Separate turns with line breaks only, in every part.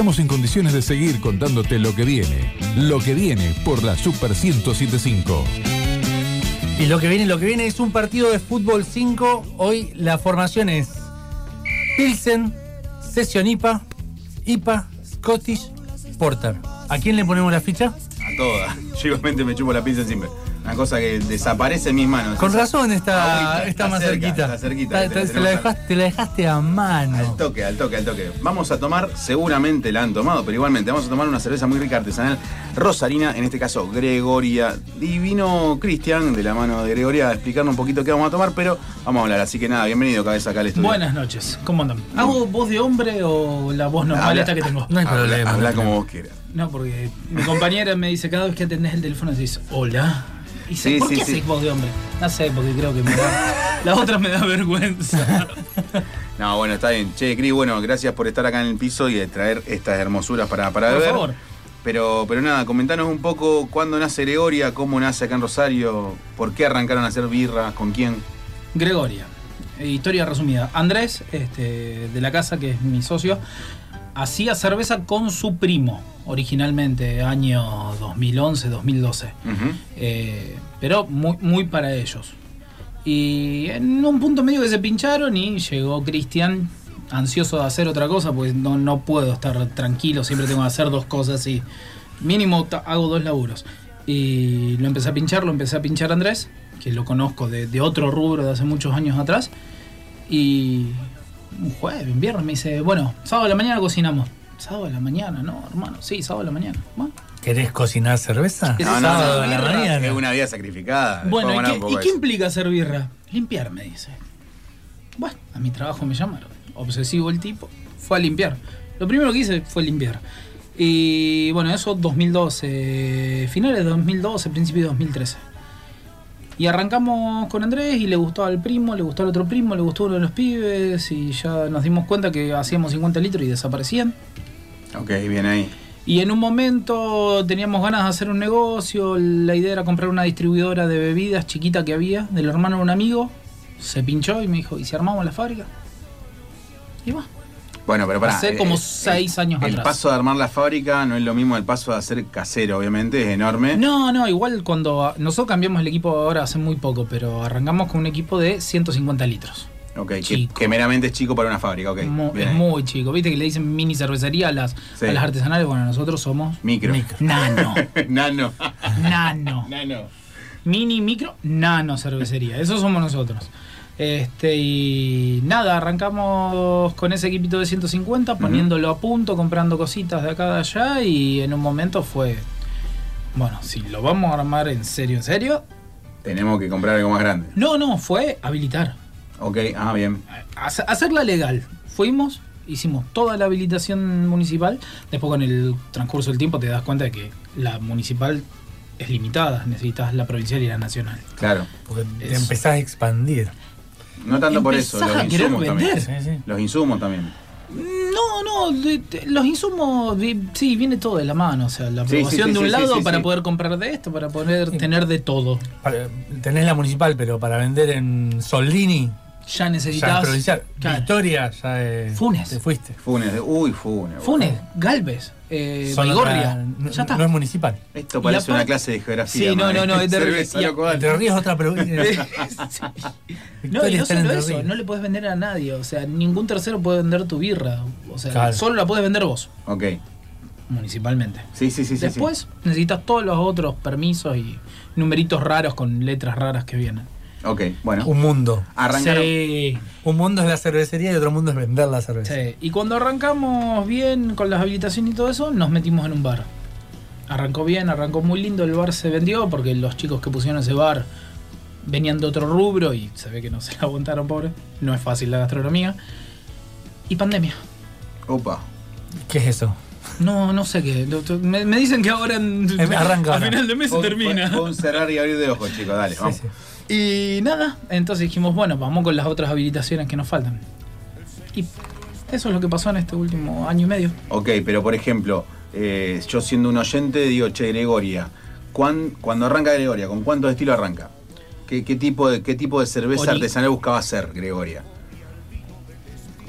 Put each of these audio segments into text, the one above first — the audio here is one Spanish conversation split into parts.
estamos en condiciones de seguir contándote lo que viene. Lo que viene por la Super 1075.
Y lo que viene, lo que viene es un partido de fútbol 5. Hoy la formación es Pilsen, Session IPA, IPA, Scottish, Porter. ¿A quién le ponemos la ficha?
A todas. Yo igualmente me chupo la pizza siempre. Una cosa que desaparece en mis manos.
Con
Esa-
razón está,
Agüita,
está más
cerca,
cerquita.
Está cerquita.
Está-
Te-
la dejaste, te la dejaste a mano.
Al toque, al toque, al toque. Vamos a tomar, seguramente la han tomado, pero igualmente vamos a tomar una cerveza muy rica artesanal rosarina, en este caso Gregoria. Y vino Cristian de la mano de Gregoria a explicarnos un poquito qué vamos a tomar, pero vamos a hablar. Así que nada, bienvenido cabeza acá al estudio.
Buenas noches, ¿cómo andan? ¿Hago voz de hombre o la voz normal
Habla-
esta que tengo?
No hay
Habla,
problema.
habla como vos quieras.
No, porque mi compañera me dice cada vez que atendés el teléfono decís, hola. Y
Sí,
¿por
sí,
qué
sí.
haces voz de hombre? No sé, porque creo que me da. Las otras me da vergüenza.
No, bueno, está bien. Che, Cris, bueno, gracias por estar acá en el piso y de traer estas hermosuras para, para
Por
beber.
favor.
Pero, pero nada, comentanos un poco cuándo nace Gregoria, cómo nace acá en Rosario, por qué arrancaron a hacer birra, con quién.
Gregoria. Historia resumida. Andrés, este, de la casa, que es mi socio, hacía cerveza con su primo, originalmente, año 2011, 2012.
Ujú.
Eh, pero muy, muy para ellos. Y en un punto medio que se pincharon y llegó Cristian ansioso de hacer otra cosa, pues no, no puedo estar tranquilo, siempre tengo que hacer dos cosas y mínimo hago dos laburos. Y lo empecé a pinchar, lo empecé a pinchar a Andrés, que lo conozco de, de otro rubro de hace muchos años atrás. Y un jueves, un viernes me dice, bueno, sábado a la mañana cocinamos. Sábado a la mañana, no, hermano, sí, sábado a la mañana. Bueno,
¿Querés cocinar cerveza?
Es
No, no,
Sábado
no,
a la
birra
mañana.
Es una vida sacrificada.
Bueno,
Después
¿y qué, y implica hacer birra? Limpiar, me dice. Bueno, a mi trabajo me llamaron. Obsesivo el tipo. Fue a limpiar. Lo primero que hice fue limpiar. Y bueno, eso 2012, finales de 2012, principio de 2013. Y arrancamos con Andrés y le gustó al primo, le gustó al otro primo, le gustó uno de los pibes y ya nos dimos cuenta que hacíamos 50 litros y desaparecían.
Ok, bien ahí.
Y en un momento teníamos ganas de hacer un negocio, la idea era comprar una distribuidora de bebidas chiquita que había, del hermano de un amigo, se pinchó y me dijo, ¿y si armamos la fábrica? Y va.
Bueno, pero para.
Hace como seis años
el
atrás.
paso de armar la fábrica no es lo mismo el paso de hacer casero, obviamente, es enorme.
No, no, igual cuando nosotros cambiamos el equipo ahora hace muy poco, pero arrancamos con un equipo de 150 litros.
Ok, que,
Chico.
que meramente es chico para una fábrica, ok.
Mu-
bien
muy chico. Viste que le dicen mini cervecería a las,
Sí.
a las artesanales. Bueno, nosotros somos
Micro.
nano.
Nano.
nano.
Nano.
Mini, micro, nano cervecería. Eso somos nosotros. Este, y nada, arrancamos con ese equipito de 150, poniéndolo a punto, comprando cositas de acá de allá. Y en un momento fue. Bueno, si lo vamos a armar en serio, en serio.
Tenemos que comprar algo más grande.
No, no, fue habilitar.
Ok, ah, bien.
Hace- Hacerla legal. Fuimos, hicimos toda la habilitación municipal. Después, con el transcurso del tiempo, te das cuenta de que la municipal es limitada. Necesitas la provincial y la nacional.
Claro.
Porque te empezás a expandir.
No tanto por eso, los insumos también.
vender.
Sí, sí.
Los insumos también.
No, no, de- de- los insumos, sí, viene todo de la mano. O sea, la
Sí, sí,
aprobación
sí,
de un
sí,
lado
sí,
para
sí.
poder comprar de esto, para poder tener de todo.
Para- tenés la municipal, pero para vender en Soldini,
Ya
ya es
necesitas.
provincial.
Claro.
Victoria, ya es.
Funes.
Te fuiste.
Funes, uy, Funes.
Funes, Galvez, eh,
Son
Baigorria.
otra- no,
ya está.
no es municipal.
Esto parece una clase de geografía.
Sí, no, no, no, es de-
Cerveza,
y-
loco, dale.
Entre Ríos otra provincia.
Sí. No, y no solo eso, no le puedes vender a nadie. O sea, ningún tercero puede vender tu birra. O sea,
Claro.
solo la puedes vender vos,
Ok.
municipalmente.
Sí, sí, sí, sí.
Después necesitas todos los otros permisos y numeritos raros con letras raras que vienen.
Ok, bueno.
Un mundo.
Arrancaron.
Sí,
Un mundo es la cervecería y otro mundo es vender la cerveza.
sí. Y cuando arrancamos bien con las habilitaciones y todo eso, nos metimos en un bar. Arrancó bien, arrancó muy lindo, el bar se vendió porque los chicos que pusieron ese bar venían de otro rubro y se ve que no se la aguantaron, pobre. No es fácil la gastronomía. Y pandemia.
Opa.
¿Qué es eso?
No, no sé qué. Me, me dicen que ahora en,
Em, arranca
a final de mes se termina.
pon cerrar y abrir de ojos, chicos. Dale, vamos.
Sí.
Y nada, entonces dijimos, bueno, vamos con las otras habilitaciones que nos faltan. Y eso es lo que pasó en este último año y medio.
Ok, pero por ejemplo, eh, yo siendo un oyente digo, che, Gregoria, ¿cuán- cuando arranca Gregoria, ¿con cuántos estilos arranca? ¿Qué, qué tipo, de, ¿Qué tipo de cerveza artesanal buscaba hacer Gregoria?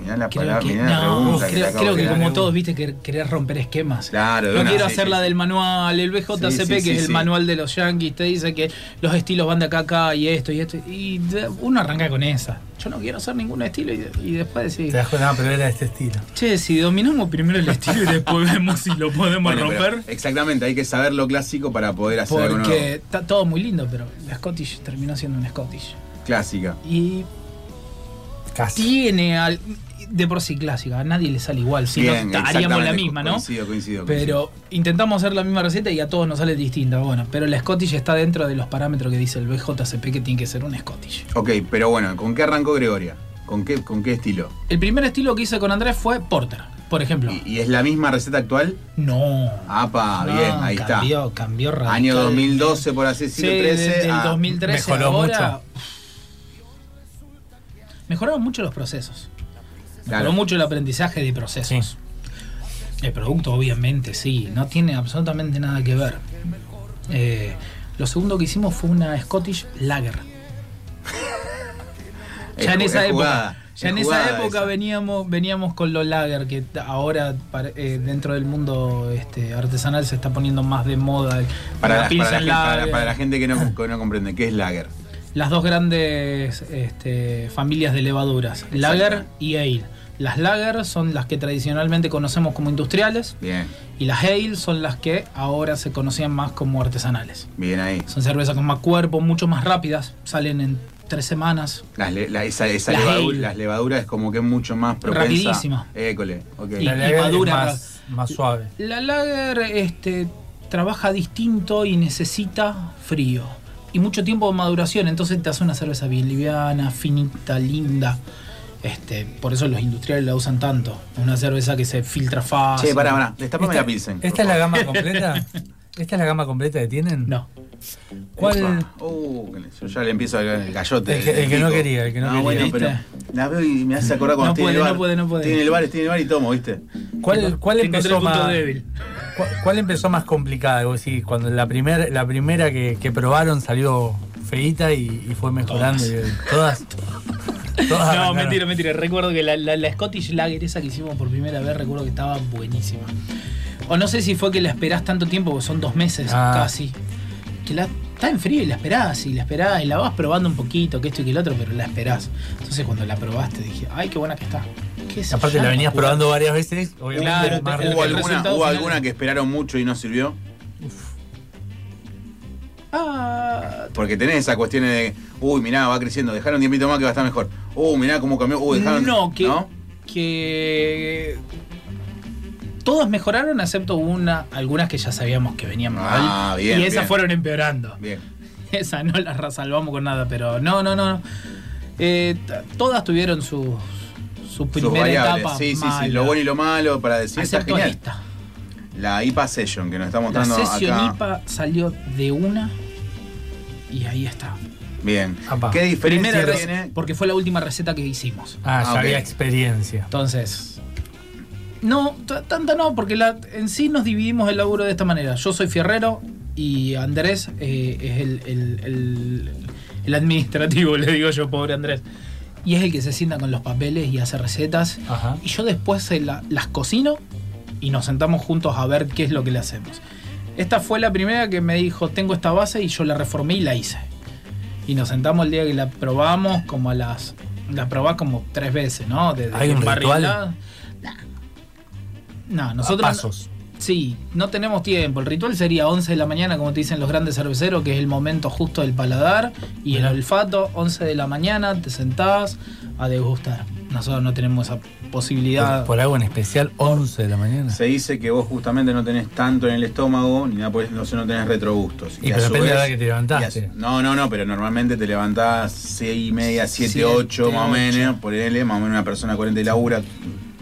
Mirá la
Creo
palabra,
que,
mirá la
no,
pregunta.
creo, que como todos, viste, que querés romper esquemas.
Claro,
no
una,
quiero
sí,
hacer
sí,
la
sí.
del manual, el BJCP,
Sí, sí,
que
sí,
es el
sí.
manual de los yankees, te dice que los estilos van de acá a acá y esto y esto. Y uno arranca con esa. Yo no quiero hacer ningún estilo y, y después
Te
decir,
das cuenta, pero era de este estilo.
che, si dominamos primero el estilo y después vemos si lo podemos
Bueno,
romper.
exactamente, hay que saber lo clásico para poder hacer nuevo.
Porque está todo muy lindo, pero la Scottish terminó siendo una Scottish.
Clásica.
Y
Casi.
tiene al- de por sí clásica, a nadie le sale igual, si no haríamos la misma, ¿no?
Coincido, coincido. coincido.
Pero intentamos hacer la misma receta y a todos nos sale distinta. Bueno, pero la Scottish está dentro de los parámetros que dice el BJCP que tiene que ser una Scottish.
Ok, pero bueno, ¿con qué arrancó Gregoria? ¿Con qué, con qué estilo?
El primer estilo que hice con Andrés fue Porter, por ejemplo.
¿Y, y es la misma receta actual?
No.
Apa,
No,
bien, ahí
cambió, Cambió radical.
está. Año 2012, por así
Sí,
decirlo, 13.
desde el
a-
2013
mejoró
ahora,
mucho.
Mejoraron mucho los procesos.
Claro.
mucho el aprendizaje de procesos. El producto, obviamente, sí, no tiene absolutamente nada que ver. Eh, lo segundo que hicimos fue una Scottish Lager. Ya en esa
es
época, ya en esa época
esa.
veníamos, veníamos con los lager, que ahora eh, dentro del mundo este, artesanal se está poniendo más de moda. el-
Para
la
la, para, la,
Pilsen
gente- para la-
Lager,
para la gente que no, que no comprende, ¿qué es Lager?
Las dos grandes este, familias de levaduras, lager y ale. Las lager son las que tradicionalmente conocemos como industriales
Bien,
y las ale son las que ahora se conocían más como artesanales.
bien ahí.
Son cervezas con más cuerpo, mucho más rápidas, salen en tres semanas.
Las, le- la- esa, esa
Las
levadu-
ale.
las levaduras es como que es mucho más propensa.
Rapidísima.
École, ok.
Y-
La lager es
madura.
más, más suave.
La lager este, trabaja distinto y necesita frío. Y mucho tiempo de maduración, entonces te hace una cerveza bien liviana, finita, linda. Este, por eso los industriales la usan tanto. Una cerveza que se filtra fácil.
Che, pará, pará, destapame
Esta,
la Pilsen.
¿Esta es la gama completa? ¿Esta es la gama completa que tienen?
No.
¿Cuál?
Uh, yo ya le empiezo el, el gallote.
El que- el que no quería, el que no quería.
bueno,
¿Viste?
pero la veo y me hace acordar cuando
No
tiene
puede,
el bar.
no puede, no puede.
Tiene el bar, tiene el bar y tomo, ¿viste?
¿Cuál, cuál empezó más
débil.
¿Cuál, cuál empezó más complicada? Decís, cuando la primera la primera que, que probaron salió feita y, y fue mejorando.
Todas.
y- Todas. Todas
No, mentira, mentira. Recuerdo que la, la- la Scottish Lager esa que hicimos por primera vez, recuerdo que estaba buenísima. O no sé si fue que la esperás tanto tiempo, porque son dos meses
Ah.
casi. Que la está en frío y la esperás, y la esperás, y la vas probando un poquito, que esto y que el otro, pero la esperás. Entonces cuando la probaste dije, ay, qué buena que está. ¿Qué sé
Aparte la venías probando varias veces. Obviamente
Claro,
¿Hubo, alguna, hubo alguna que esperaron mucho y no sirvió?
Ah,
Porque tenés esa cuestión de, uy, mirá, va creciendo, dejaron un tiempito más que va a estar mejor. Uy, mirá cómo cambió, uy, dejaron.
no, que,
¿no?
que todas mejoraron excepto una, algunas que ya sabíamos que venían mal.
Ah, bien,
y esas
bien.
fueron empeorando.
Bien.
Esa no la salvamos con nada, pero no, no, no. Eh, todas tuvieron su, su primera etapa.
Sí, sí, sí, lo bueno y lo malo para decir, está genial.
esta.
La IPA Session que nos está
La
mostrando
sesión
acá.
IPA salió de una y ahí está.
Bien.
Apa.
¿Qué diferencia
Primera
tiene?
porque fue la última receta que hicimos.
Ah, ya
Ah,
había experiencia.
Entonces, no, tanta no, porque la, en sí nos dividimos el laburo de esta manera. Yo soy fierrero y Andrés eh, es el, el- el- el administrativo, le digo yo, pobre Andrés. Y es el que se sienta con los papeles y hace recetas.
Ajá.
Y yo después se la- las cocino y nos sentamos juntos a ver qué es lo que le hacemos. Esta fue la primera que me dijo, tengo esta base y yo la reformé y la hice. Y nos sentamos el día que la probamos como a las... La probás como tres veces, ¿no? Desde
¿Hay un
embarrilada- No,
A
nosotros...
pasos.
Sí, no tenemos tiempo. El ritual sería 11 de la mañana, como te dicen los grandes cerveceros, que es el momento justo del paladar y el olfato. 11 de la mañana te sentás a degustar. Nosotros no tenemos esa posibilidad.
Por, por algo en especial, 11 de la mañana.
Se dice que vos justamente no tenés tanto en el estómago, ni nada por eso, no, sé, no tenés retrogustos.
Y
a
pero depende de la que te
y a
levantaste.
su- No, no, no, pero normalmente te levantás 6 y media, 7,
Siete,
8 más o menos, por él, más o menos una persona 40 y labura,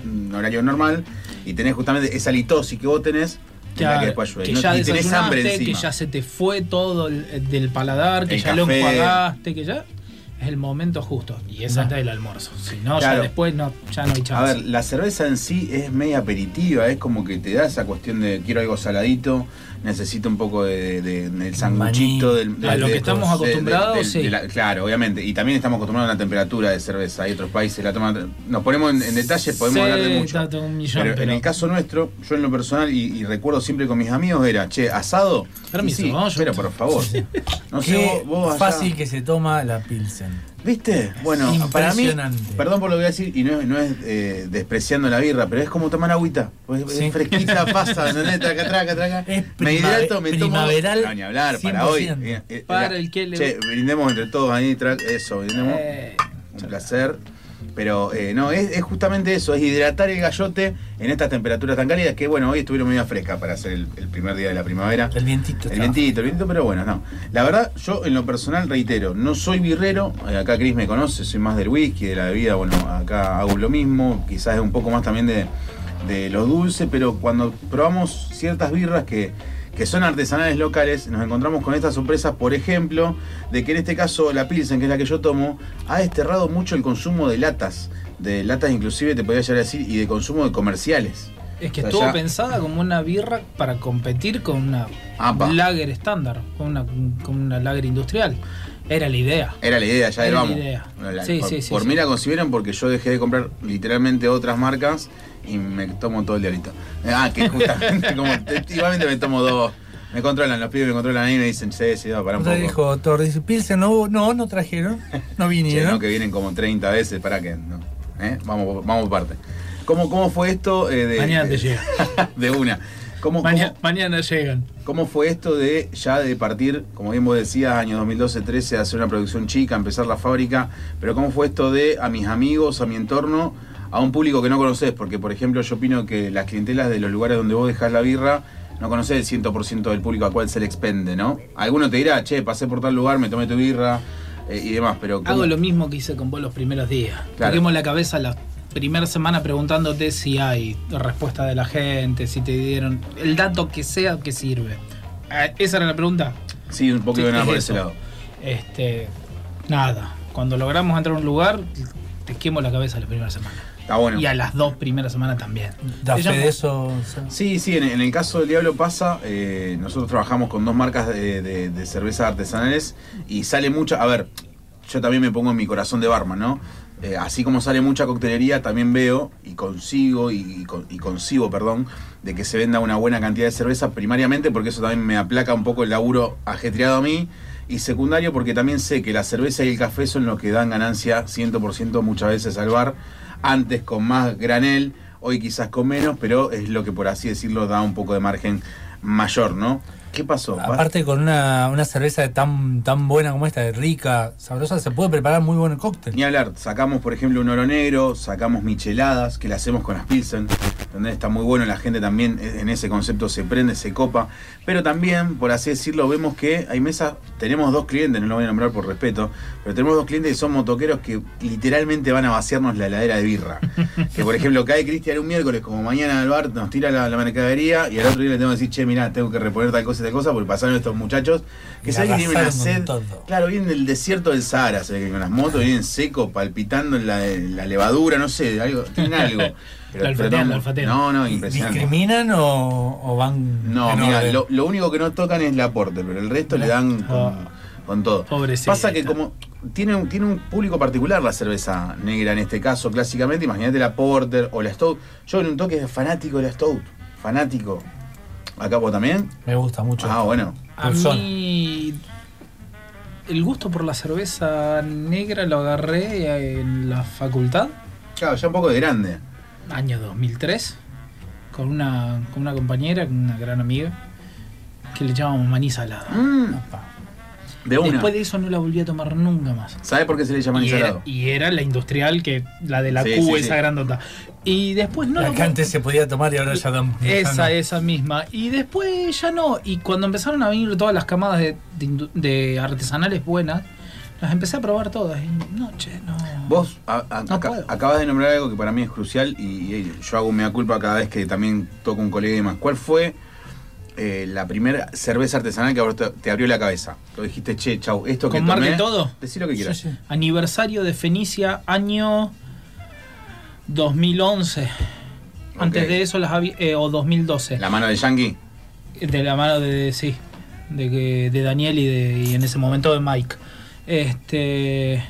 un horario normal, y tenés justamente esa litosis que vos tenés, la que
que
no-
ya
y tenés hambre
que ya se te fue todo el- del paladar, que
El
ya lo
café.
enjuagaste, que ya. Es el momento justo. Y es
No.
antes del almuerzo. Si no,
Claro.
ya después no, ya no hay
A
chance.
ver, la cerveza en sí es media aperitiva, es como que te da esa cuestión de quiero algo saladito, necesito un poco de, de- del sanguchito, del,
A lo que estamos
de-
acostumbrados, sí.
de la- claro, obviamente. Y también estamos acostumbrados a la temperatura de cerveza. Hay otros países la toman. Nos ponemos en, en detalle, podemos
Sí,
hablar de mucho.
está todo un millón,
pero, en el caso nuestro, yo en lo personal, y, y recuerdo siempre con mis amigos, era, che, asado.
Permiso,
sí,
¿no? Yo-
pero por favor. No sé,
Qué
vos, vos allá-
fácil que se toma la Pilsen.
¿Viste? Bueno, para mí, perdón por lo que voy a decir, y no, es- no es eh, despreciando la birra, pero es como tomar agüita. Pues es
Sí.
fresquita, pasa, ¿entendés? Traca, traca, traca.
Es
me hidrato, me tomo.
primaveral,
No, ni hablar, para hoy.
100%.
Eh, eh,
Para
la-
el que le-
Che, brindemos entre todos ahí, eso, brindemos.
Eh,
Un placer. Pero eh, no, es, es justamente eso, es hidratar el gallote en estas temperaturas tan cálidas que, bueno, hoy estuvieron medio frescas para hacer el, el primer día de la primavera.
El vientito.
El
está.
vientito, el vientito, pero bueno, no. La verdad, yo en lo personal reitero, no soy birrero, eh, acá Chris me conoce, soy más del whisky, de la bebida, bueno, acá hago lo mismo, quizás es un poco más también de, de lo dulce, pero cuando probamos ciertas birras que, que son artesanales locales, nos encontramos con estas sorpresas, por ejemplo, de que en este caso la Pilsen, que es la que yo tomo, ha desterrado mucho el consumo de latas, de latas inclusive te podría llegar a decir, y de consumo de comerciales.
Es que
O sea,
estuvo
ya-
pensada como una birra para competir con una
Apa.
lager estándar, con una, con una lager industrial. Era la idea.
Era la idea, ya
Era
vamos.
la idea.
Bueno, la-
Sí,
por
sí, sí,
por mí la concibieron porque yo dejé de comprar literalmente otras marcas y me tomo todo el diablito. Ah, que justamente como te- igualmente me tomo dos. Me controlan, los pibes me controlan ahí y me dicen, sí, sí, va, para un poco.
dijo Thor, dice, Pilsen, no, no, no trajeron, no
Che,
vinieron.
no, que vienen como 30 veces, para que no. ¿Eh? Vamos, vamos por parte. ¿Cómo, ¿Cómo fue esto eh, de,
Mañana te llega.
de una? ¿Cómo,
Mañana,
cómo-
mañana llegan.
¿Cómo fue esto de ya de partir, como bien vos decías, año 2012-13, hacer una producción chica, empezar la fábrica? Pero ¿cómo fue esto de a mis amigos, a mi entorno, a un público que no conoces? Porque, por ejemplo, yo opino que las clientelas de los lugares donde vos dejás la birra, no conoces el 100% del público a cual se le expende, ¿no? Alguno te dirá, che, pasé por tal lugar, me tomé tu birra eh, y demás, pero... ¿cómo?
Hago lo mismo que hice con vos los primeros días.
Claro.
Toquemos la cabeza la primera semana preguntándote si hay respuesta de la gente, si te dieron el dato que sea que sirve. Eh, Esa era la pregunta.
Sí, un poco de nada por
eso.
ese lado.
Este, nada. Cuando logramos entrar a un lugar, te quemo la cabeza la primera semana.
Está bueno.
Y a las dos primeras semanas también.
Da fe de eso.
Sí, sí, en, en el caso del Diablo pasa, eh, nosotros trabajamos con dos marcas de, de, de cervezas artesanales y sale mucha, a ver, yo también me pongo en mi corazón de barman, ¿no? Eh, así como sale mucha coctelería, también veo y consigo y, y concibo, perdón, de que se venda una buena cantidad de cerveza primariamente porque eso también me aplaca un poco el laburo ajetreado a mí y secundario porque también sé que la cerveza y el café son los que dan ganancia 100% muchas veces al bar, antes con más granel, hoy quizás con menos, pero es lo que por así decirlo da un poco de margen mayor, ¿no? ¿Qué pasó?
Aparte con una, una cerveza tan, tan buena como esta, rica, sabrosa, se puede preparar muy buen cóctel.
Ni hablar, sacamos por ejemplo un oro negro, sacamos micheladas, que le hacemos con las Pilsen, donde está muy bueno, la gente también eh, en ese concepto se prende, se copa, pero también, por así decirlo, vemos que hay mesas, tenemos dos clientes, no lo voy a nombrar por respeto, pero tenemos dos clientes que son motoqueros que literalmente van a vaciarnos la heladera de birra. que por ejemplo cae Cristian un miércoles, como mañana al bar, nos tira la, la mercadería y al otro día le tengo que decir, che, mirá, tengo que reponer tal cosa y tal cosa, porque pasaron estos muchachos que saben que tienen una sed.
todo.
Claro, vienen del desierto del Sahara, se ve que con las motos vienen secos, palpitando en la, en la levadura, no sé, algo, tienen algo. Pero,
La la
no, no, impresionante.
¿Discriminan o, o van.?
No, mira, lo, lo único que no tocan es el aporte, pero el resto le dan con,
Ah.
con todo.
Pobrecita.
Pasa que como tiene un, tiene un público particular la cerveza negra en este caso, clásicamente, imagínate la Porter o la Stout. Yo en un toque fanático de la Stout, fanático. ¿Acá vos también?
Me gusta mucho.
Ah, bueno.
A
Pulsón.
mí el gusto por la cerveza negra lo agarré en la facultad,
Claro, ya un poco de grande.
año 2003, con una, con una compañera, con una gran amiga, que le llamábamos maní salada.
Mm. De una.
Después de eso no la volví a tomar nunca más.
¿Sabes por qué se le llama
Y era, y era la industrial, que la de la
Sí,
Q,
sí,
esa
sí.
grandota. Y después no
la
la
que antes se podía tomar y ahora ya dan.
Esa,
no.
esa misma. Y después ya no. Y cuando empezaron a venir todas las camadas de, de indu- de artesanales buenas, las empecé a probar todas. Y no, che, no.
Vos a- a-
No
aca-
puedo.
acabas de nombrar algo que para mí es crucial y, y yo hago mea culpa cada vez que también toco un colega y demás. ¿Cuál fue eh, la primera cerveza artesanal que te, te abrió la cabeza? Lo dijiste, che, chau, esto que
¿Con marca
tomé...
todo?
Decí lo que quieras.
Sí, sí.
Aniversario de Fenicia, año 2011. Antes de eso las había, eh, o 2012.
La mano de Yankee.
De la mano de, sí, de, de Daniel y, de, y en ese momento de Mike. Este.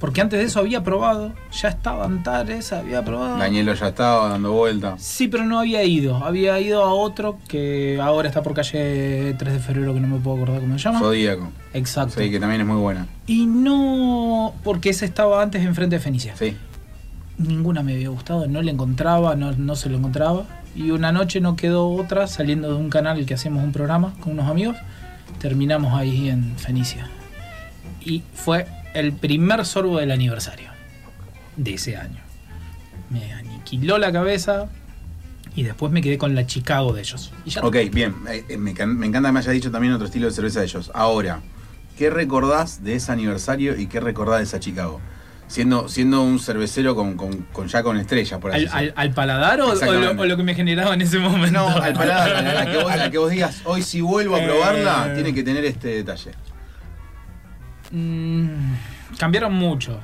Porque antes de eso había probado, ya estaba Antares, había probado.
Danielo ya estaba dando vuelta.
Sí, pero no había ido. Había ido a otro que ahora está por calle 3 de febrero, que no me puedo acordar cómo se llama.
Zodíaco.
Exacto.
Sí, que también es muy buena.
Y no. Porque ese estaba antes enfrente de Fenicia.
Sí.
Ninguna me había gustado, no le encontraba, no, no se lo encontraba. Y una noche no quedó otra saliendo de un canal que hacíamos un programa con unos amigos. Terminamos ahí en Fenicia. Y fue el primer sorbo del aniversario de ese año. Me aniquiló la cabeza y después me quedé con la Chicago de ellos. Y ya
Ok, bien. Eh, eh, me, can- me encanta que me haya dicho también otro estilo de cerveza de ellos. Ahora, ¿qué recordás de ese aniversario y qué recordás de esa Chicago? Siendo, siendo un cervecero con, con- con- ya con estrellas, por así
¿Al, al-
decirlo.
al paladar o, o lo,
Exactamente.
o lo que me generaba en ese momento?
No, al paladar, a la, a la que vos, a la que vos digas, hoy si vuelvo a probarla,
Eh.
tiene que tener este detalle.
Mm, cambiaron mucho.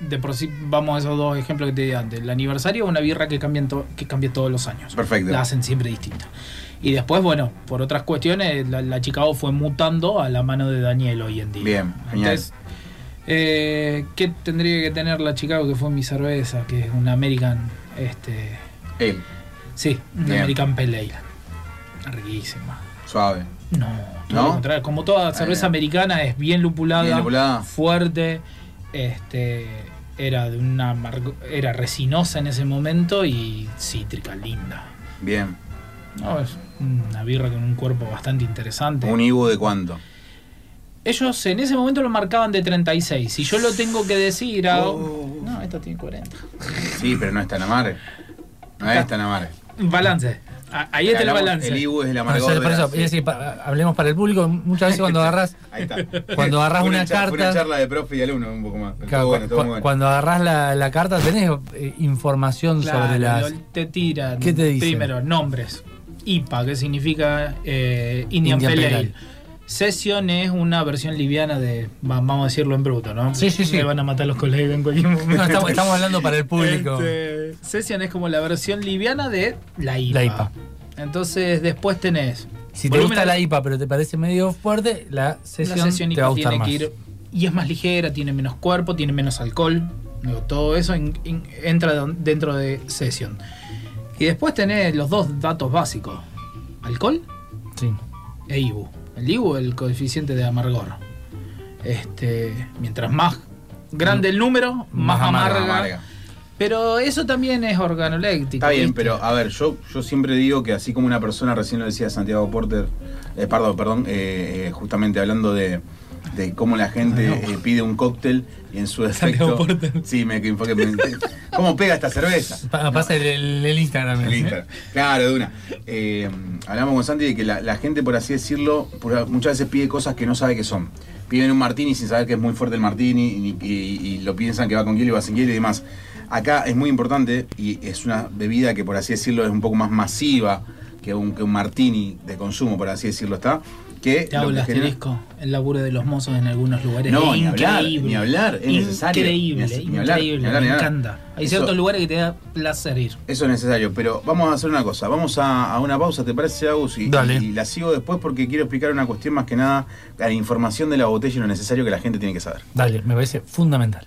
De por sí, vamos a esos dos ejemplos que te di antes. El aniversario es una birra que, cambian que cambia todos los años.
Perfecto.
La hacen siempre distinta. Y después, bueno, por otras cuestiones, la, la Chicago fue mutando a la mano de Daniel hoy en día.
Bien.
Entonces, eh, ¿qué tendría que tener la Chicago que fue mi cerveza? Que es una American, este, sí, una
Bien.
American Pale Ale. Riquísima.
Suave.
No, todo
¿No?
lo contrario. Como toda cerveza americana es bien lupulada,
Bien lupulada.
fuerte, este era de una era resinosa en ese momento y cítrica, linda.
Bien.
No, es una birra con un cuerpo bastante interesante.
¿Un Ibu de cuánto?
Ellos en ese momento lo marcaban de 36. Si yo lo tengo que decir, hago-
Oh.
no, esta tiene 40.
Sí, pero no es tan amarre. No es tan amarre.
Balance. A- Ahí está el
Hablamos-
balance.
El Ibu es el amargor
eso,
de
es decir, pa- hablemos para el público. Muchas veces cuando agarras,
Ahí está.
Cuando agarrás
Fue
una
fue
carta-
Una charla de profe y alumno, un poco más.
Claro,
estuvo bueno,
cu-
muy
cu-
bueno.
cuando agarras la, la carta, tenés eh, información
Claro,
sobre las.
te tiran
¿Qué te dicen?
primero nombres. IPA, que significa eh, Indian,
Indian
Pale. Session es una versión liviana de, va- vamos a decirlo en bruto, ¿no?
Sí, sí, sí.
Me van a matar los colegas en cualquier momento.
No, estamos, estamos hablando para el público.
Este, Session es como la versión liviana de la IPA.
La IPA.
Entonces después tenés...
Si te gusta la IPA pero te parece medio fuerte, la
la
sesión,
sesión
te va a gustar
tiene
más.
que ir... Y es más ligera, tiene menos cuerpo, tiene menos alcohol. Todo eso en- en- entra dentro de Session. Y después tenés los dos datos básicos. Alcohol
Sí.
e IBU. El IBU el coeficiente de amargor. Este, mientras más grande el número, más,
Más amarga.
Pero eso también es organoléctico.
Está bien,
¿viste?
pero a ver, yo, yo siempre digo que así como una persona, recién lo decía Santiago Porter, eh, perdón, perdón, eh, eh, justamente hablando de, de cómo la gente eh, pide un cóctel y en su defecto... Sí, me, me- ¿Cómo pega esta cerveza?
Pa- Pasa el, el- el Instagram.
El. Instagram. Claro, de una. Eh, hablamos con Santi de que la, la gente, por así decirlo, por- muchas veces pide cosas que no sabe que son. Piden un martini sin saber que es muy fuerte el martini y, y- y lo piensan que va con hielo y va sin hielo y demás. Acá es muy importante y es una bebida que, por así decirlo, es un poco más masiva que un, que un martini de consumo, por así decirlo, está. Que
Te hago el
que genera-
asterisco. El laburo de los mozos en algunos lugares.
No,
es
ni hablar,
increíble.
ni hablar, es necesario.
Increíble,
Ni hablar,
increíble.
ni hablar, ni
me
hablar.
encanta. Hay
Eso-
ciertos lugares que te da placer ir.
Eso es necesario, pero vamos a hacer una cosa, vamos a, a una pausa, ¿te parece, Agus? Y,
Dale.
y la sigo después porque quiero explicar una cuestión más que nada, la información de la botella y lo necesario que la gente tiene que saber.
Dale, me parece fundamental.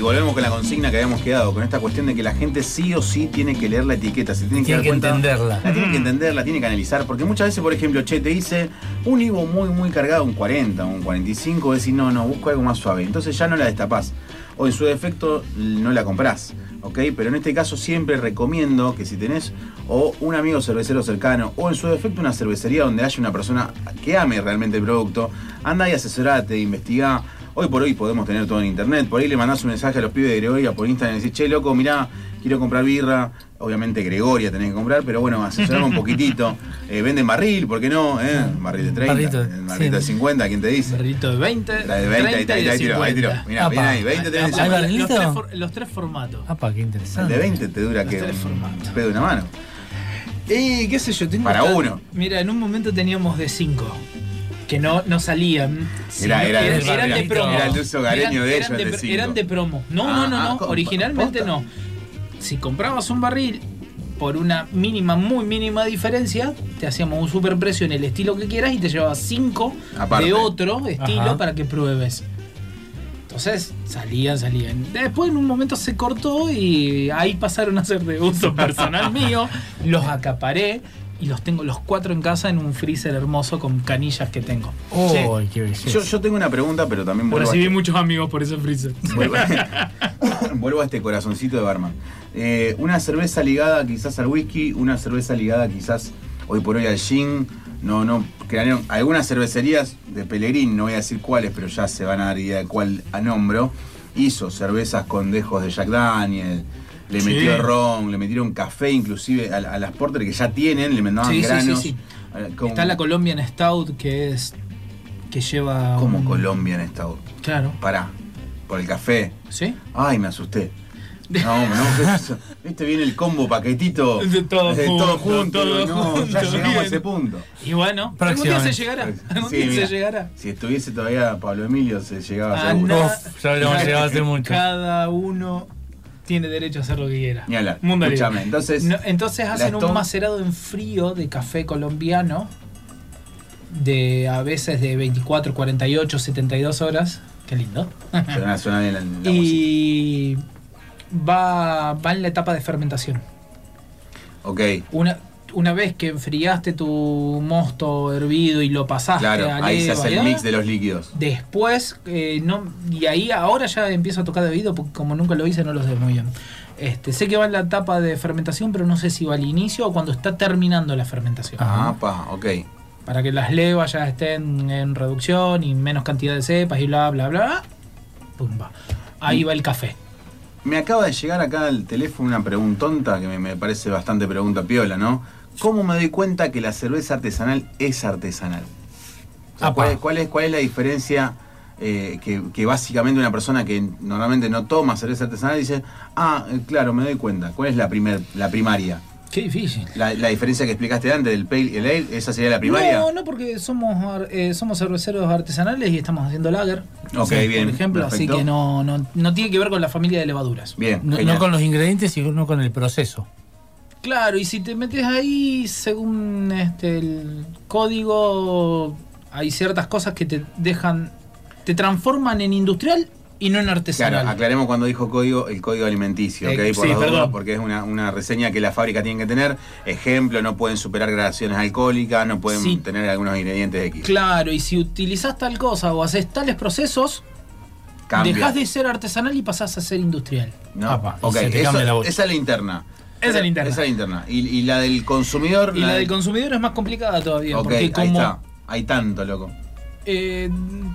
Y volvemos con la consigna que habíamos quedado, con esta cuestión de que la gente sí o sí tiene que leer la etiqueta, se tiene que,
Tiene
dar
que
cuenta-
entenderla.
La tiene que entenderla, tiene que analizar, porque muchas veces, por ejemplo, che, te dice un Ivo muy, muy cargado, un 40, un 45, vos decís, no, no, busco algo más suave. Entonces ya no la destapás. O en su defecto no la comprás, ¿ok? Pero en este caso siempre recomiendo que si tenés o un amigo cervecero cercano, o en su defecto una cervecería donde haya una persona que ame realmente el producto, anda y asesorate, investiga. Hoy por hoy podemos tener todo en internet. Por ahí le mandás un mensaje a los pibes de Gregoria por Instagram y decís, che, loco, mirá, quiero comprar birra. Obviamente Gregoria tenés que comprar, pero bueno, asesorame un poquitito. Eh, venden barril, ¿por qué no? ¿Eh? Barril de 30,
Barrito,
el barrito de
sí.
50, ¿quién te dice?
Berrito de 20,
La de 20, ahí,
30
ahí,
y de
ahí tiró, ahí tiró.
50.
Mirá, bien
Apa.
ahí, 20 tenés
Apa, ahí va.
los, tres, for- los tres formatos.
Apa, qué
El
interesante.
de 20 te dura
Los
que
tres
un
formatos.
pedo de una mano.
Y qué sé yo, tengo
Para uno.
Mira, en un momento teníamos de 5 que no, no salían.
Era- era-
eran,
era-
eran de
era
promo.
el uso hogareño de
eran
ellos, de cinco.
Eran de promo. No,
Ah,
no, no,
ah,
no. Originalmente no. Si comprabas un barril por una mínima, muy mínima diferencia, te hacíamos un super precio en el estilo que quieras y te llevabas 5
Aparte.
de otro estilo
Ajá.
para que pruebes. Entonces salían, salían. Después en un momento se cortó y ahí pasaron a ser de uso personal mío. Los acaparé y los tengo los cuatro en casa en un freezer hermoso con canillas que tengo.
¡Uy, qué belleza!
Yo, yo tengo una pregunta, pero también vuelvo a,
Recibí
este,
muchos amigos por ese freezer.
vuelvo, vuelvo a este corazoncito de barman. Eh, una cerveza ligada quizás al whisky, una cerveza ligada quizás hoy por hoy al gin. No, no, crearon algunas cervecerías de Pellegrín, no voy a decir cuáles, pero ya se van a dar idea de cuál a nombro. Hizo cervezas con dejos de Jack Daniel, le
Sí.
metió ron, le metieron café inclusive a, a las porter que ya tienen, le mandaban
Sí, sí, sí,
granos.
sí.
Como-
Está la Colombian Stout que es que lleva
como
un-
Colombian Stout.
Claro.
Pará, por el café.
¿Sí?
Ay, me asusté. No, no. Viste, viene el combo paquetito.
De todo junto,
junto.
todo
no, ya
junto,
llegamos a ese punto.
Y bueno, algún día se llegará. Algún
Sí,
día
mira,
se llegará.
Si estuviese todavía Pablo Emilio, se llegaba
Ah,
seguro.
no.
Uf, ya habríamos llegado hace mucho.
Cada uno tiene derecho a hacer lo que quiera.
Ni hablar.
Mundo libre.
Escúchame, entonces.
No, entonces hacen un macerado en frío de café colombiano de a veces de 24, 48, 72 horas. Qué lindo.
Suena, suena bien la, la música.
y va, va en la etapa de fermentación.
Ok,
Una, una vez que enfriaste tu mosto hervido y lo pasaste
claro,
a
ahí se hace el mix de los líquidos.
Después, eh, no, y ahí ahora ya empiezo a tocar de oído, porque como nunca lo hice, no lo sé muy bien. Este, sé que va en la etapa de fermentación, pero no sé si va al inicio o cuando está terminando la fermentación.
Ah, pa, ok.
Para que las levas ya estén en reducción y menos cantidad de cepas y bla, bla, bla. Pumba. Ahí va el café.
Me acaba de llegar acá al teléfono una preguntonta que me, me parece bastante pregunta piola, ¿no? ¿Cómo me doy cuenta que la cerveza artesanal es artesanal? O sea,
Apa.
¿cuál, es, cuál es, cuál es la diferencia eh, que, que básicamente una persona que normalmente no toma cerveza artesanal dice, ah, eh, claro, me doy cuenta. ¿Cuál es la, primer, la primaria?
Qué difícil.
La, la diferencia que explicaste antes del pale y el ale, ¿esa sería la primaria?
No, no, porque somos, eh, somos cerveceros artesanales y estamos haciendo lager.
Ok,
Sí,
bien,
Por ejemplo, así que no, no, no tiene que ver con la familia de levaduras.
Bien,
No, no con los ingredientes, sino con el proceso.
Claro, y si te metes ahí, según este el código, hay ciertas cosas que te dejan, te transforman en industrial y no en artesanal.
Claro, aclaremos cuando dijo código, el código alimenticio,
Eh,
¿ok? Por
sí,
dudas,
perdón.
porque es una, una reseña que la fábrica tiene que tener. Ejemplo, no pueden superar gradaciones alcohólicas, no pueden
Sí.
tener algunos ingredientes X.
Claro, y si utilizás tal cosa o haces tales procesos,
Cambia.
dejás de ser artesanal y pasás a ser industrial.
No,
Apa, se
eso-
la
esa es la interna.
Esa es la interna.
Esa es la interna. Y, y la del consumidor.
Y la del consumidor es más complicada todavía, porque
ahí está. Hay tanto, loco.
Eh,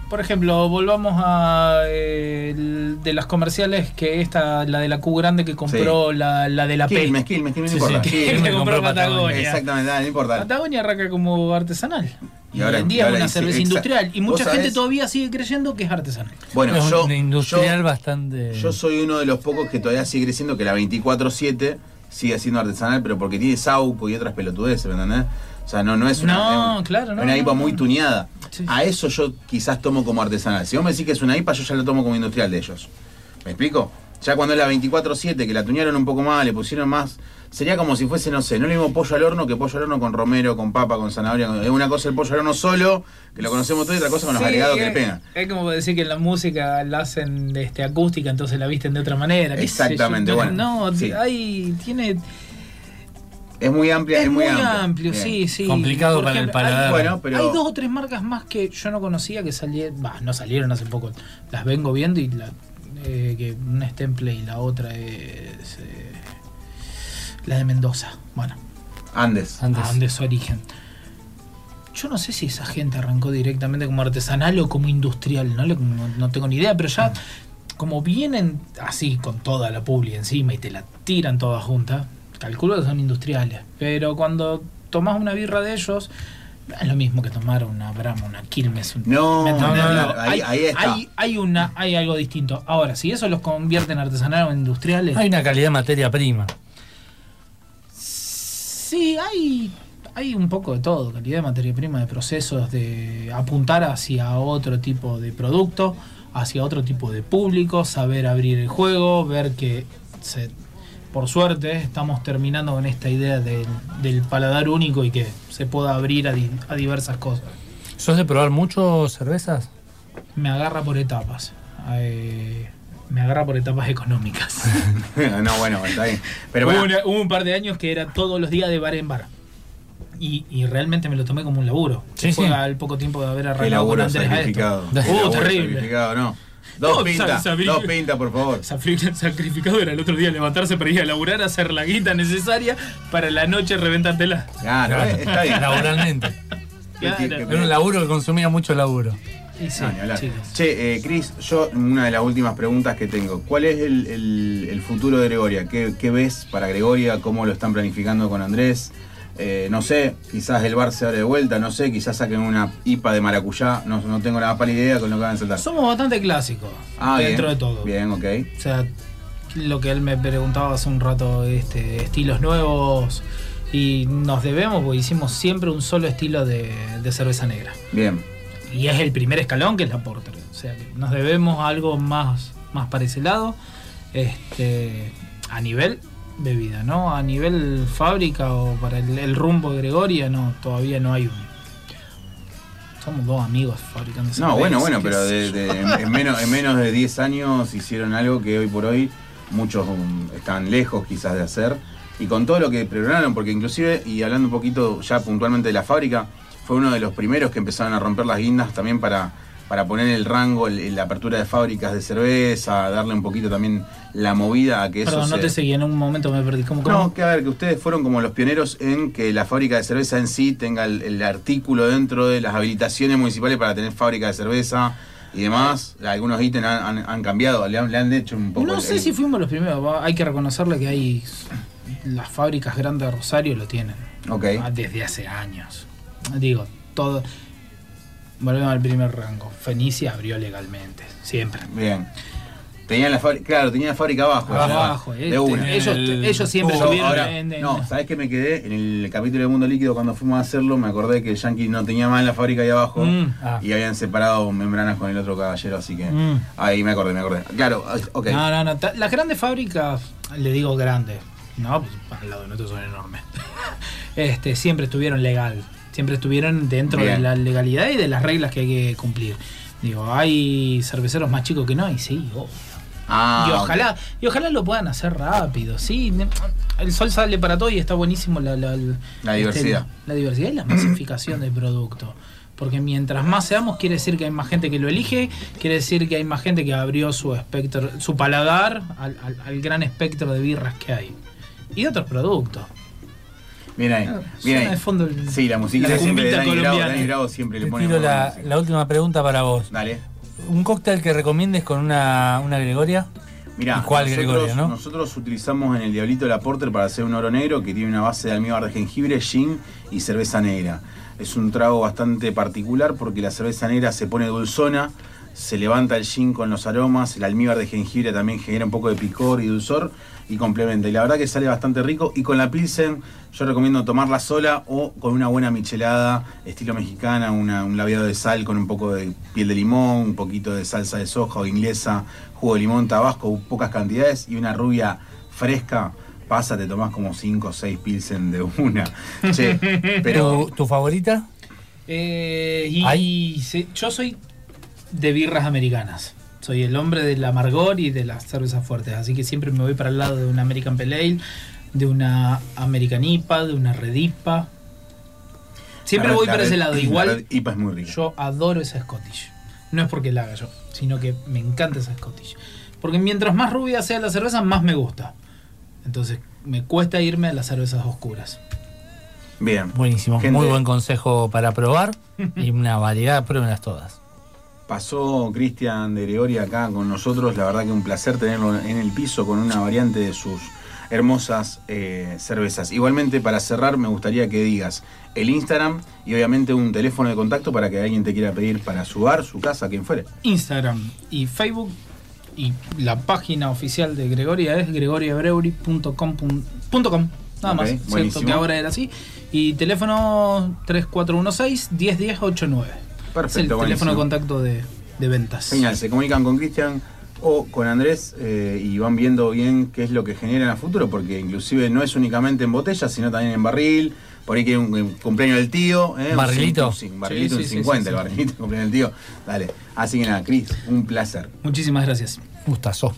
por ejemplo, volvamos a eh, el de las comerciales que esta, la de la Q grande que compró la, la de la P.
Quilmes, Quilmes, Quilmes, no
Sí,
importa.
sí.
Quilmes.
que
me
compró
compró
Patagonia.
Patagonia.
Exactamente, no importa.
Patagonia arranca como artesanal.
Y
Y,
ahora-
hoy en día es una
dice,
cerveza industrial. Y
¿Vos
mucha gente todavía sigue creyendo que es artesanal.
Bueno,
es
yo,
industrial
yo-
bastante.
Yo soy uno de los pocos que todavía sigue creciendo que la 24-7 sigue siendo artesanal, pero porque tiene sauco y otras pelotudeces, ¿me entendés? O sea, no, no es una,
No,
es un-
claro, no,
es una IPA
no.
muy tuneada.
Sí.
A eso yo quizás tomo como artesanal. Si vos me decís que es una IPA, yo ya lo tomo como industrial de ellos. ¿Me explico? Ya cuando es la 24-7, que la tunearon un poco más, le pusieron más. Sería como si fuese, no sé, no le mismo pollo al horno que pollo al horno con romero, con papa, con zanahoria. Es una cosa el pollo al horno solo, que lo conocemos todo, y otra cosa con los
Sí,
agregados que le
es-
pegan.
Es como decir que en la música la hacen este, acústica, entonces la visten de otra manera.
Exactamente, bueno,
No,
sí.
hay, tiene,
Es muy amplia, es,
es muy
amplia.
amplio,
Bien.
sí, sí.
Complicado para el paladar.
Hay,
Bueno, pero-
hay dos o tres marcas más que yo no conocía que salieron, bah, no salieron hace poco. Las vengo viendo y la, eh, que una es Temple y la otra es eh, la de Mendoza. Bueno,
Andes.
Antes.
Andes Origen. Yo no sé si esa gente arrancó directamente como artesanal o como industrial, no, Le- no, no tengo ni idea, pero ya como vienen así con toda la publi encima y te la tiran toda junta, calculo que son industriales. Pero cuando tomas una birra de ellos, es lo mismo que tomar una Brahma, una Quilmes. un-
No,
no, no,
Digo,
ahí-
hay,
ahí está.
hay- hay una, hay algo distinto. Ahora, si eso los convierte en artesanal o en industriales,
Hay una calidad de materia prima.
Sí, hay, hay un poco de todo, calidad de materia prima, de procesos, de apuntar hacia otro tipo de producto, hacia otro tipo de público, saber abrir el juego, ver que se- por suerte estamos terminando con esta idea del, del paladar único y que se pueda abrir a, di- a diversas cosas.
¿Sos de probar mucho cervezas?
Me agarra por etapas. eh, me agarra por etapas económicas.
no, bueno, está bien. Pero
hubo,
bueno,
una- hubo un par de años que era todos los días de bar en bar. Y, y realmente me lo tomé como un laburo.
Sí,
Fue
sí.
al poco tiempo de haber arrancado con
laburo
Andrés a esto.
Uh,
terrible.
sacrificado, no. Dos
No,
pintas, dos pintas, por favor.
Safri- Sacrificado era el otro día levantarse para ir a laburar, hacer la guita necesaria para la noche reventártela.
Claro, eh, está bien.
Laboralmente.
Claro.
Era un laburo que consumía mucho laburo.
Y sí,
No,
chicos.
Che, eh, Cris, yo una de las últimas preguntas que tengo. ¿Cuál es el, el- el futuro de Gregoria? ¿Qué, qué ves para Gregoria? ¿Cómo lo están planificando con Andrés? Eh, no sé, quizás el bar se abre de vuelta, no sé, quizás saquen una IPA de maracuyá, no, no tengo la más pálida idea con lo que van a saltar.
Somos bastante clásicos
Ah,
dentro
bien,
de todo.
Bien, ok.
O sea, lo que él me preguntaba hace un rato, este, estilos nuevos. Y nos debemos, porque hicimos siempre un solo estilo de, de cerveza negra.
Bien.
Y es el primer escalón que es la Porter. O sea, que nos debemos a algo más, más para ese lado. Este, a nivel bebida, ¿no? A nivel fábrica o para el, el rumbo de Gregoria, no, todavía no hay un. Somos dos amigos fabricando
No, bueno, bueno, pero de- en, en menos, en menos de 10 años hicieron algo que hoy por hoy muchos um, están lejos quizás de hacer. Y con todo lo que programaron, porque inclusive, y hablando un poquito ya puntualmente de la fábrica, fue uno de los primeros que empezaron a romper las guindas también para, para poner el rango, la apertura de fábricas de cerveza, darle un poquito también la movida a que eso
Perdón, no
se-
te seguí, en un momento me perdí. ¿Cómo, cómo?
no, que a ver, que ustedes fueron como los pioneros en que la fábrica de cerveza en sí tenga el, el artículo dentro de las habilitaciones municipales para tener fábrica de cerveza y demás. Algunos ítems han, han- han cambiado, le han, le han hecho un poco.
No
el-
sé
el-
si fuimos los primeros, hay que reconocerle que hay las fábricas grandes de Rosario lo tienen
Ok.
ah, desde hace años. Digo, todo. Volvemos al primer rango. Fenicia abrió legalmente, siempre.
Bien. Tenían la fábrica, claro, tenían la fábrica abajo.
Abajo,
de
este,
una.
ellos,
El-
ellos siempre estuvieron
ahora-
en, en-
no, ¿sabés qué me quedé? En el capítulo de Mundo Líquido, cuando fuimos a hacerlo, me acordé que Yankee no tenía más la fábrica ahí abajo
Mm,
Ah.
y habían separado membranas con el otro caballero, así que
Mm.
ahí me acordé, me acordé. Claro, ok.
No, no, no. Las grandes fábricas, le digo grandes, no, pues al lado de nosotros son enormes. este, siempre estuvieron legal, siempre estuvieron dentro
Bien.
de la legalidad y de las reglas que hay que cumplir. Digo, hay cerveceros más chicos que no, y sí, obvio.
Ah,
y ojalá, y ojalá lo puedan hacer rápido, sí. El sol sale para todo y está buenísimo la, La
diversidad.
la diversidad y la masificación del producto. Porque mientras más seamos, quiere decir que hay más gente que lo elige, quiere decir que hay más gente que abrió su espectro, su paladar al, al- al gran espectro de birras que hay. Y de otros productos.
Bien ahí.
Ah,
Bien ahí.
de fondo el-
sí, la musiquita
la
siempre de Dani Bravo,
colombiana.
Dani Bravo siempre le pone
la, la última pregunta para vos.
Dale.
¿Un cóctel que recomiendes con una, una Gregoria?
Mirá,
¿Y cuál
nosotros,
Gregoria, no?
nosotros utilizamos en el Diablito la Porter para hacer un oro negro que tiene una base de almíbar de jengibre, gin y cerveza negra. Es un trago bastante particular porque la cerveza negra se pone dulzona, se levanta el gin con los aromas, el almíbar de jengibre también genera un poco de picor y dulzor y complementa. Y la verdad que sale bastante rico. Y con la Pilsen yo recomiendo tomarla sola o con una buena michelada estilo mexicana, una- un labiado de sal con un poco de piel de limón, un poquito de salsa de soja o inglesa, jugo de limón, tabasco, pocas cantidades y una rubia fresca. Pasa, te tomás como 5 o 6 Pilsen de una. Che, pero...
¿Tu, tu favorita?
Eh, y yo soy de birras americanas. Soy el hombre del amargor y de las cervezas fuertes. Así que siempre me voy para el lado de una American Pale Ale, de una American IPA, de una Red IPA. Siempre
la
voy para ese lado.
la
Igual
red IPA es muy rica.
yo adoro esa Scottish. No es porque la haga yo, sino que me encanta esa Scottish. Porque mientras más rubia sea la cerveza, más me gusta. Entonces me cuesta irme a las cervezas oscuras.
Bien.
Buenísimo.
Gente,
Muy buen consejo para probar y una variedad, pruébenlas todas.
Pasó Cristian de Gregoria acá con nosotros. La verdad que un placer tenerlo en el piso con una variante de sus hermosas eh, cervezas. Igualmente, para cerrar, me gustaría que digas el Instagram y obviamente un teléfono de contacto para que alguien te quiera pedir para su bar, su casa, quien fuere.
Instagram y Facebook y la página oficial de Gregoria es gregoriabrewery.com. Nada más, cierto
buenísimo.
que ahora era así. Y teléfono 3416 1010 89.
Perfecto,
es el
buenísimo.
teléfono de contacto de, de ventas.
Señal, se comunican con Cristian o con Andrés eh, y van viendo bien qué es lo que generan a futuro, porque inclusive no es únicamente en botella, sino también en barril. Por ahí que un, un cumpleaños del tío. ¿eh?
¿Barrilito?
Sí, un barrilito,
Sí,
un
sí, sí,
50,
sí,
el barrilito, cumpleaños del tío. Dale. Así que nada, Cris, un placer.
Muchísimas gracias.
Gustazo.